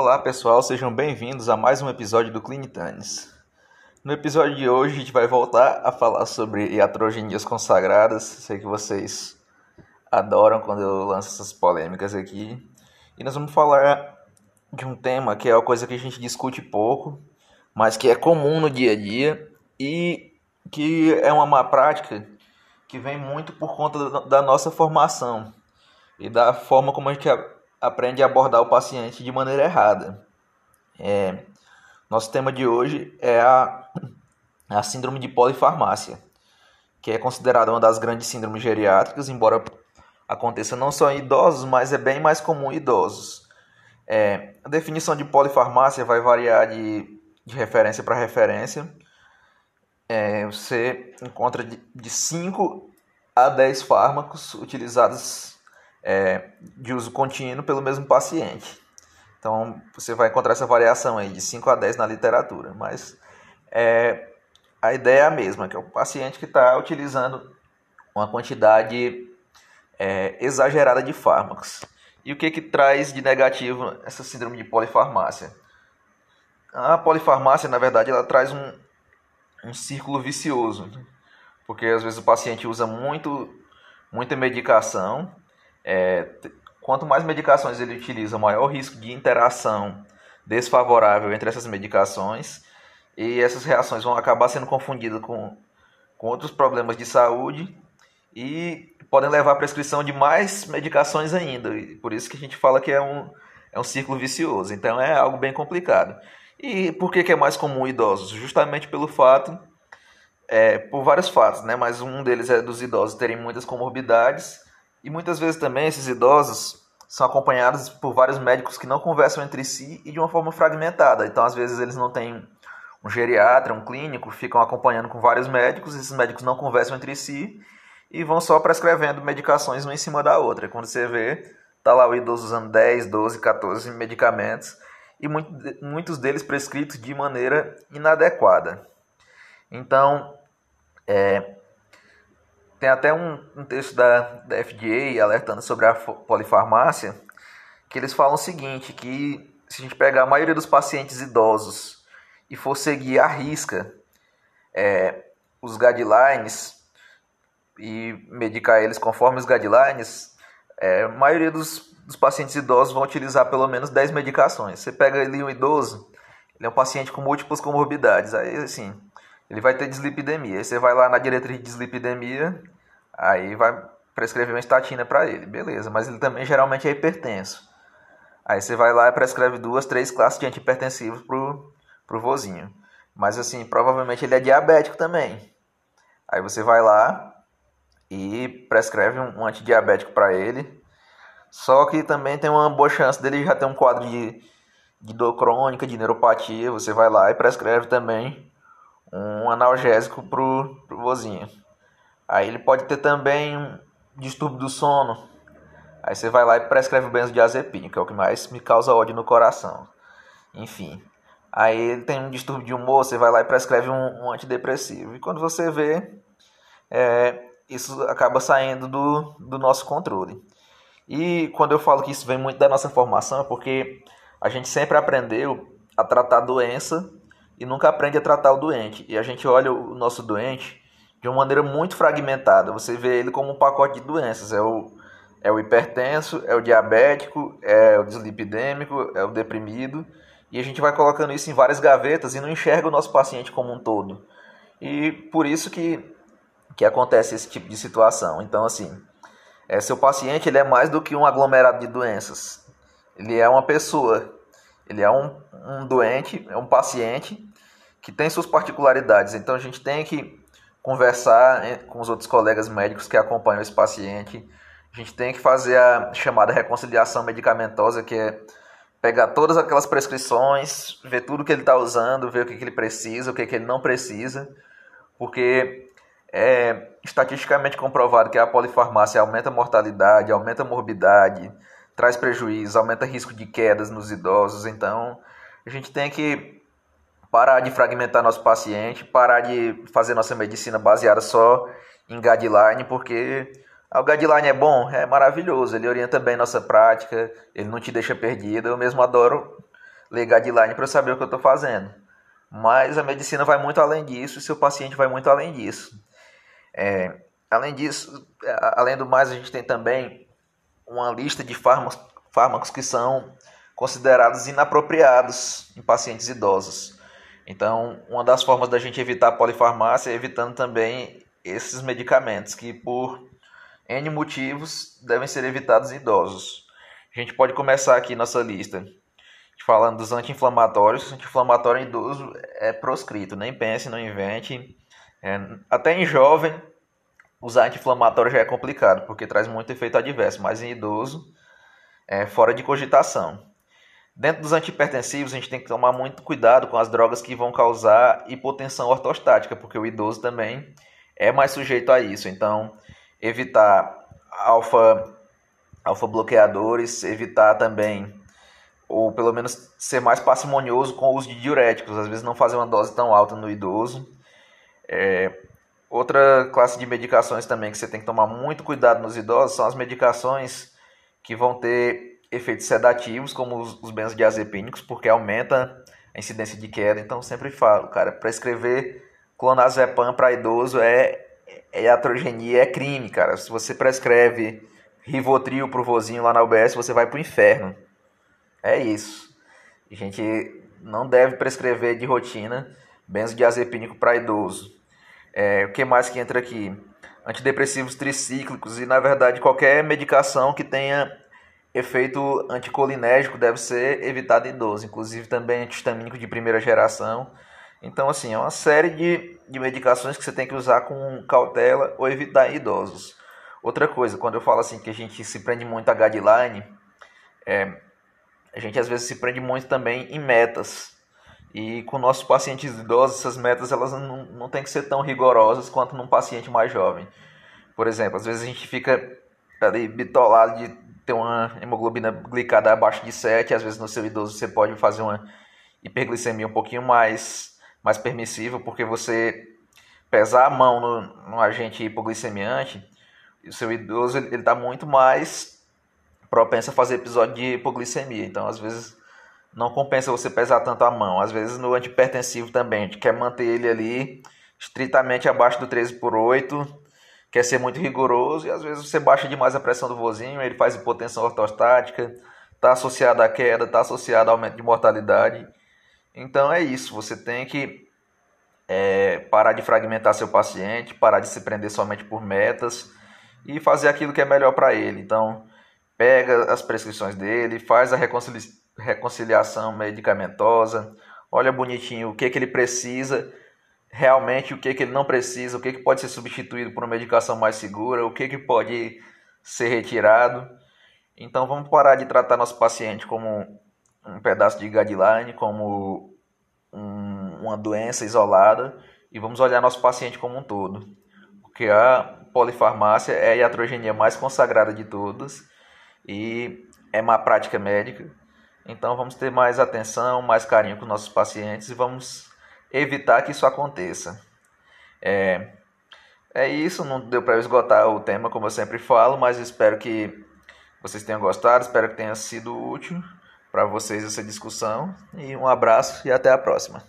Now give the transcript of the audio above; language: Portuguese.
Olá pessoal, sejam bem-vindos a mais um episódio do Clinitanes. No episódio de hoje a gente vai voltar a falar sobre iatrogenias consagradas. Sei que vocês adoram quando eu lanço essas polêmicas aqui. E nós vamos falar de um tema que é uma coisa que a gente discute pouco, mas que é comum no dia a dia e que é uma má prática que vem muito por conta da nossa formação e da forma como a gente aprende a abordar o paciente de maneira errada. É, nosso tema de hoje é a, a síndrome de polifarmácia, que é considerada uma das grandes síndromes geriátricas, embora aconteça não só em idosos, mas é bem mais comum em idosos. É, a definição de polifarmácia vai variar de, de referência para referência. É, você encontra de 5 a 10 fármacos utilizados é, de uso contínuo pelo mesmo paciente. Então você vai encontrar essa variação aí de 5 a 10 na literatura, mas é, a ideia é a mesma, que é o paciente que está utilizando uma quantidade é, exagerada de fármacos. E o que, que traz de negativo essa síndrome de polifarmácia? A polifarmácia, na verdade, ela traz um, um círculo vicioso, porque às vezes o paciente usa muito, muita medicação é, quanto mais medicações ele utiliza, maior o risco de interação desfavorável entre essas medicações e essas reações vão acabar sendo confundidas com, com outros problemas de saúde e podem levar à prescrição de mais medicações ainda. E por isso que a gente fala que é um, é um círculo vicioso. Então é algo bem complicado. E por que, que é mais comum idosos? Justamente pelo fato, é, por vários fatos, né? mas um deles é dos idosos terem muitas comorbidades e muitas vezes também esses idosos são acompanhados por vários médicos que não conversam entre si e de uma forma fragmentada. Então, às vezes, eles não têm um geriatra, um clínico, ficam acompanhando com vários médicos, esses médicos não conversam entre si e vão só prescrevendo medicações uma em cima da outra. Quando você vê, tá lá o idoso usando 10, 12, 14 medicamentos e muitos deles prescritos de maneira inadequada. Então, é, tem até um, um texto da, da FDA alertando sobre a polifarmácia, que eles falam o seguinte, que se a gente pegar a maioria dos pacientes idosos e for seguir à risca é, os guidelines e medicar eles conforme os guidelines, é, a maioria dos, dos pacientes idosos vão utilizar pelo menos 10 medicações. Você pega ali um idoso, ele é um paciente com múltiplas comorbidades, aí assim, ele vai ter dislipidemia. Aí você vai lá na diretriz de dislipidemia, aí vai prescrever uma estatina para ele, beleza, mas ele também geralmente é hipertenso. Aí você vai lá e prescreve duas, três classes de antihipertensivos pro, pro vozinho. Mas assim, provavelmente ele é diabético também. Aí você vai lá e prescreve um, um antidiabético para ele. Só que também tem uma boa chance dele já ter um quadro de, de dor crônica, de neuropatia. Você vai lá e prescreve também um analgésico pro, pro vozinho. Aí ele pode ter também um distúrbio do sono. Aí você vai lá e prescreve o benzodiazepina, que é o que mais me causa ódio no coração. Enfim. Aí ele tem um distúrbio de humor, você vai lá e prescreve um, um antidepressivo. E quando você vê, é, isso acaba saindo do, do nosso controle. E quando eu falo que isso vem muito da nossa formação, é porque a gente sempre aprendeu a tratar doença e nunca aprende a tratar o doente. E a gente olha o nosso doente de uma maneira muito fragmentada. Você vê ele como um pacote de doenças. É o, é o hipertenso, é o diabético, é o dislipidêmico, é o deprimido. E a gente vai colocando isso em várias gavetas e não enxerga o nosso paciente como um todo. E por isso que, que acontece esse tipo de situação. Então, assim, é, seu paciente ele é mais do que um aglomerado de doenças. Ele é uma pessoa. Ele é um, um doente, é um paciente que tem suas particularidades. Então a gente tem que conversar eh, com os outros colegas médicos que acompanham esse paciente. A gente tem que fazer a chamada reconciliação medicamentosa, que é pegar todas aquelas prescrições, ver tudo que ele está usando, ver o que, que ele precisa, o que, que ele não precisa, porque é estatisticamente comprovado que a polifarmácia aumenta a mortalidade, aumenta a morbidade, traz prejuízo, aumenta risco de quedas nos idosos. Então, a gente tem que parar de fragmentar nosso paciente, parar de fazer nossa medicina baseada só em guideline, porque o guideline é bom, é maravilhoso, ele orienta bem nossa prática, ele não te deixa perdido. Eu mesmo adoro ler guideline para saber o que eu estou fazendo. Mas a medicina vai muito além disso e seu paciente vai muito além disso. É, além disso, além do mais, a gente tem também uma lista de fármacos, fármacos que são considerados inapropriados em pacientes idosos. Então, uma das formas da gente evitar a polifarmácia é evitando também esses medicamentos que, por N motivos, devem ser evitados em idosos. A gente pode começar aqui nossa lista falando dos anti-inflamatórios. Anti-inflamatório em idoso é proscrito, nem pense, não invente. É, até em jovem, usar anti-inflamatório já é complicado, porque traz muito efeito adverso, mas em idoso, é fora de cogitação. Dentro dos antihipertensivos, a gente tem que tomar muito cuidado com as drogas que vão causar hipotensão ortostática, porque o idoso também é mais sujeito a isso. Então, evitar alfa, alfa bloqueadores, evitar também, ou pelo menos ser mais parcimonioso com o uso de diuréticos, às vezes não fazer uma dose tão alta no idoso. É, outra classe de medicações também que você tem que tomar muito cuidado nos idosos são as medicações que vão ter efeitos sedativos, como os, os benzodiazepínicos, porque aumenta a incidência de queda. Então, sempre falo, cara, prescrever clonazepam para idoso é, é iatrogenia, é crime, cara. Se você prescreve Rivotril pro vozinho lá na UBS, você vai pro inferno. É isso. A gente não deve prescrever de rotina benzodiazepínico para idoso. É, o que mais que entra aqui? Antidepressivos tricíclicos e, na verdade, qualquer medicação que tenha efeito anticolinérgico deve ser evitado em idoso, inclusive também antihistamínico de primeira geração. Então, assim, é uma série de, de medicações que você tem que usar com cautela ou evitar em idosos. Outra coisa, quando eu falo assim que a gente se prende muito a guideline, é, a gente às vezes se prende muito também em metas. E com nossos pacientes idosos, essas metas elas não, não tem que ser tão rigorosas quanto num paciente mais jovem. Por exemplo, às vezes a gente fica ali bitolado de ter uma hemoglobina glicada abaixo de 7, às vezes no seu idoso você pode fazer uma hiperglicemia um pouquinho mais, mais permissiva, porque você pesar a mão no, no agente hipoglicemiante, o seu idoso ele está muito mais propenso a fazer episódio de hipoglicemia. Então, às vezes, não compensa você pesar tanto a mão. Às vezes, no antipertensivo também, a gente quer manter ele ali estritamente abaixo do 13 por 8 quer ser muito rigoroso e às vezes você baixa demais a pressão do vozinho, ele faz hipotensão ortostática, está associado à queda, está associado ao aumento de mortalidade. Então é isso, você tem que é, parar de fragmentar seu paciente, parar de se prender somente por metas e fazer aquilo que é melhor para ele. Então, pega as prescrições dele, faz a reconcilia reconciliação medicamentosa, olha bonitinho o que, que ele precisa realmente o que, que ele não precisa, o que, que pode ser substituído por uma medicação mais segura, o que, que pode ser retirado. Então vamos parar de tratar nosso paciente como um pedaço de guideline, como um, uma doença isolada e vamos olhar nosso paciente como um todo. Porque a polifarmácia é a iatrogenia mais consagrada de todas e é uma prática médica. Então vamos ter mais atenção, mais carinho com nossos pacientes e vamos evitar que isso aconteça. É, é isso, não deu para esgotar o tema como eu sempre falo, mas espero que vocês tenham gostado, espero que tenha sido útil para vocês essa discussão. E um abraço e até a próxima.